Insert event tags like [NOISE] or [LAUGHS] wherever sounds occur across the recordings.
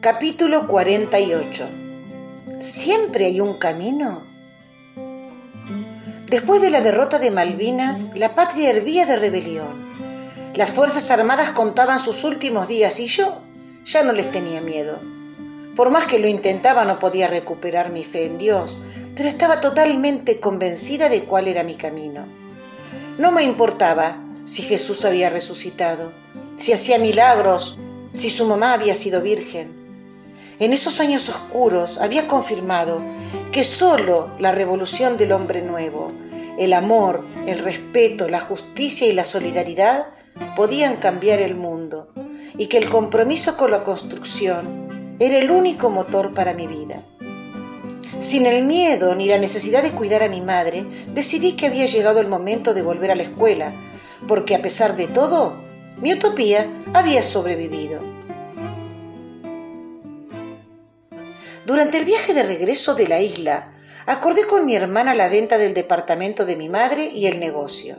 Capítulo 48 ¿Siempre hay un camino? Después de la derrota de Malvinas, la patria hervía de rebelión. Las Fuerzas Armadas contaban sus últimos días y yo ya no les tenía miedo. Por más que lo intentaba no podía recuperar mi fe en Dios, pero estaba totalmente convencida de cuál era mi camino. No me importaba si Jesús había resucitado, si hacía milagros, si su mamá había sido virgen. En esos años oscuros había confirmado que sólo la revolución del hombre nuevo, el amor, el respeto, la justicia y la solidaridad podían cambiar el mundo y que el compromiso con la construcción era el único motor para mi vida. Sin el miedo ni la necesidad de cuidar a mi madre, decidí que había llegado el momento de volver a la escuela, porque a pesar de todo, mi utopía había sobrevivido. Durante el viaje de regreso de la isla, acordé con mi hermana la venta del departamento de mi madre y el negocio.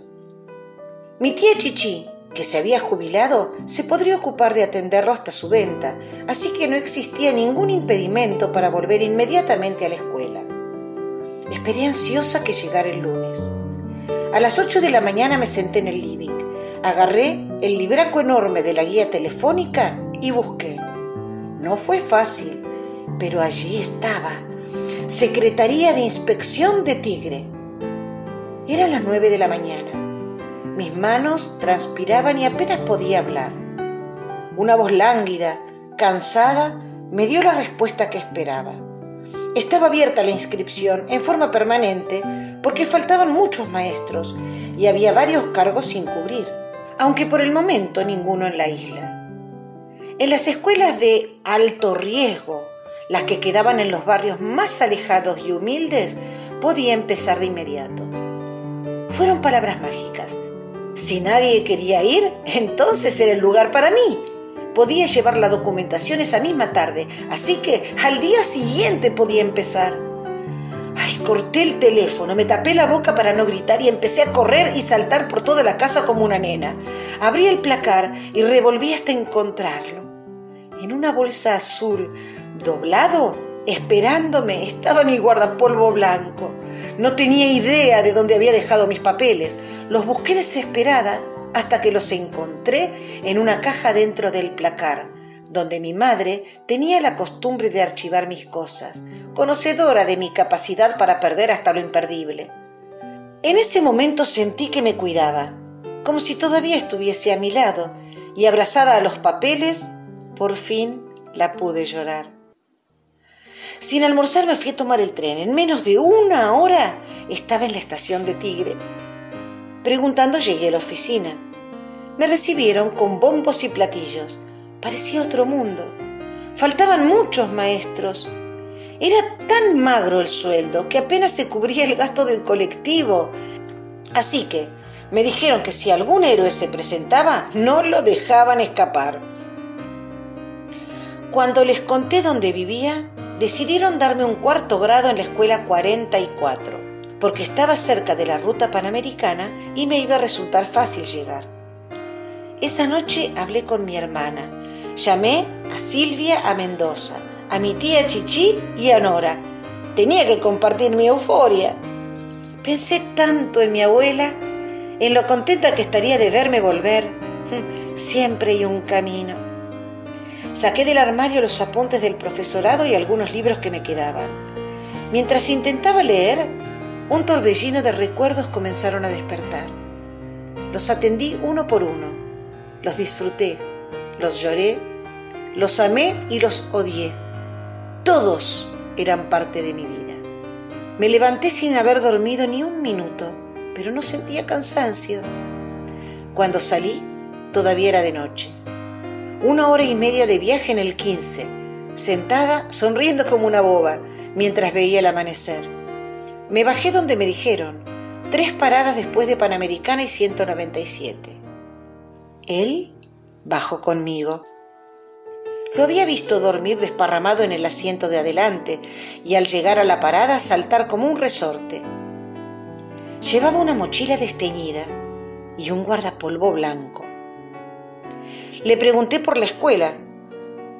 Mi tía Chichi, que se había jubilado, se podría ocupar de atenderlo hasta su venta, así que no existía ningún impedimento para volver inmediatamente a la escuela. Esperé ansiosa que llegara el lunes. A las 8 de la mañana me senté en el living, agarré el libraco enorme de la guía telefónica y busqué. No fue fácil, pero allí estaba. Secretaría de Inspección de Tigre. Era las nueve de la mañana. Mis manos transpiraban y apenas podía hablar. Una voz lánguida, cansada, me dio la respuesta que esperaba. Estaba abierta la inscripción en forma permanente porque faltaban muchos maestros y había varios cargos sin cubrir, aunque por el momento ninguno en la isla. En las escuelas de alto riesgo, las que quedaban en los barrios más alejados y humildes, podía empezar de inmediato. Fueron palabras mágicas si nadie quería ir, entonces era el lugar para mí. Podía llevar la documentación esa misma tarde, así que al día siguiente podía empezar. Ay, corté el teléfono, me tapé la boca para no gritar y empecé a correr y saltar por toda la casa como una nena. Abrí el placar y revolví hasta encontrarlo. En una bolsa azul, doblado, esperándome, estaba mi guardapolvo blanco. No tenía idea de dónde había dejado mis papeles. Los busqué desesperada hasta que los encontré en una caja dentro del placar, donde mi madre tenía la costumbre de archivar mis cosas, conocedora de mi capacidad para perder hasta lo imperdible. En ese momento sentí que me cuidaba, como si todavía estuviese a mi lado, y abrazada a los papeles, por fin la pude llorar. Sin almorzar me fui a tomar el tren. En menos de una hora estaba en la estación de Tigre. Preguntando llegué a la oficina. Me recibieron con bombos y platillos. Parecía otro mundo. Faltaban muchos maestros. Era tan magro el sueldo que apenas se cubría el gasto del colectivo. Así que me dijeron que si algún héroe se presentaba, no lo dejaban escapar. Cuando les conté dónde vivía, decidieron darme un cuarto grado en la escuela 44 porque estaba cerca de la ruta panamericana y me iba a resultar fácil llegar. Esa noche hablé con mi hermana. Llamé a Silvia a Mendoza, a mi tía Chichi y a Nora. Tenía que compartir mi euforia. Pensé tanto en mi abuela, en lo contenta que estaría de verme volver. [LAUGHS] Siempre hay un camino. Saqué del armario los apuntes del profesorado y algunos libros que me quedaban. Mientras intentaba leer, un torbellino de recuerdos comenzaron a despertar. Los atendí uno por uno, los disfruté, los lloré, los amé y los odié. Todos eran parte de mi vida. Me levanté sin haber dormido ni un minuto, pero no sentía cansancio. Cuando salí, todavía era de noche. Una hora y media de viaje en el 15, sentada, sonriendo como una boba, mientras veía el amanecer. Me bajé donde me dijeron, tres paradas después de Panamericana y 197. Él bajó conmigo. Lo había visto dormir desparramado en el asiento de adelante y al llegar a la parada saltar como un resorte. Llevaba una mochila desteñida y un guardapolvo blanco. Le pregunté por la escuela.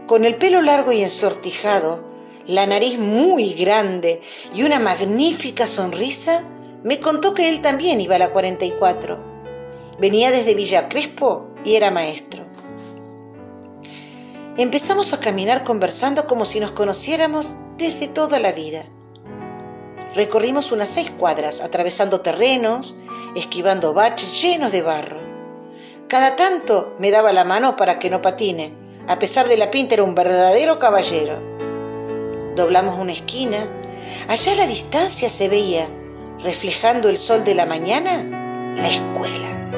Con el pelo largo y ensortijado, la nariz muy grande y una magnífica sonrisa, me contó que él también iba a la 44. Venía desde Villa Crespo y era maestro. Empezamos a caminar conversando como si nos conociéramos desde toda la vida. Recorrimos unas seis cuadras, atravesando terrenos, esquivando baches llenos de barro. Cada tanto me daba la mano para que no patine. A pesar de la pinta era un verdadero caballero. Doblamos una esquina. Allá a la distancia se veía, reflejando el sol de la mañana, la escuela.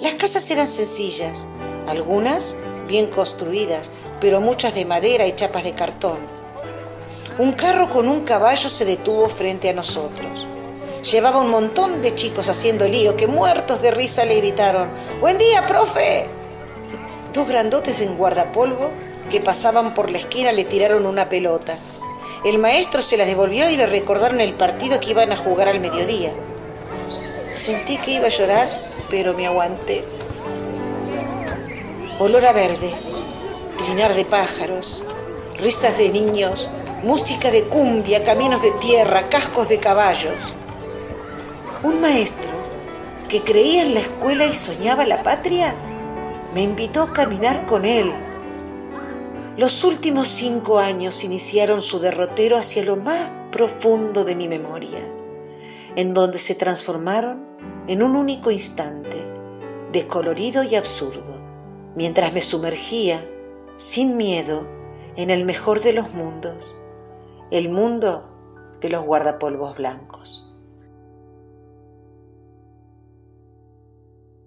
Las casas eran sencillas, algunas bien construidas, pero muchas de madera y chapas de cartón. Un carro con un caballo se detuvo frente a nosotros. Llevaba un montón de chicos haciendo lío que muertos de risa le gritaron, Buen día, profe. Dos grandotes en guardapolvo que pasaban por la esquina le tiraron una pelota. El maestro se la devolvió y le recordaron el partido que iban a jugar al mediodía. Sentí que iba a llorar, pero me aguanté. Olor a verde, trinar de pájaros, risas de niños, música de cumbia, caminos de tierra, cascos de caballos. Un maestro que creía en la escuela y soñaba la patria me invitó a caminar con él. Los últimos cinco años iniciaron su derrotero hacia lo más profundo de mi memoria, en donde se transformaron en un único instante, descolorido y absurdo, mientras me sumergía, sin miedo, en el mejor de los mundos, el mundo de los guardapolvos blancos.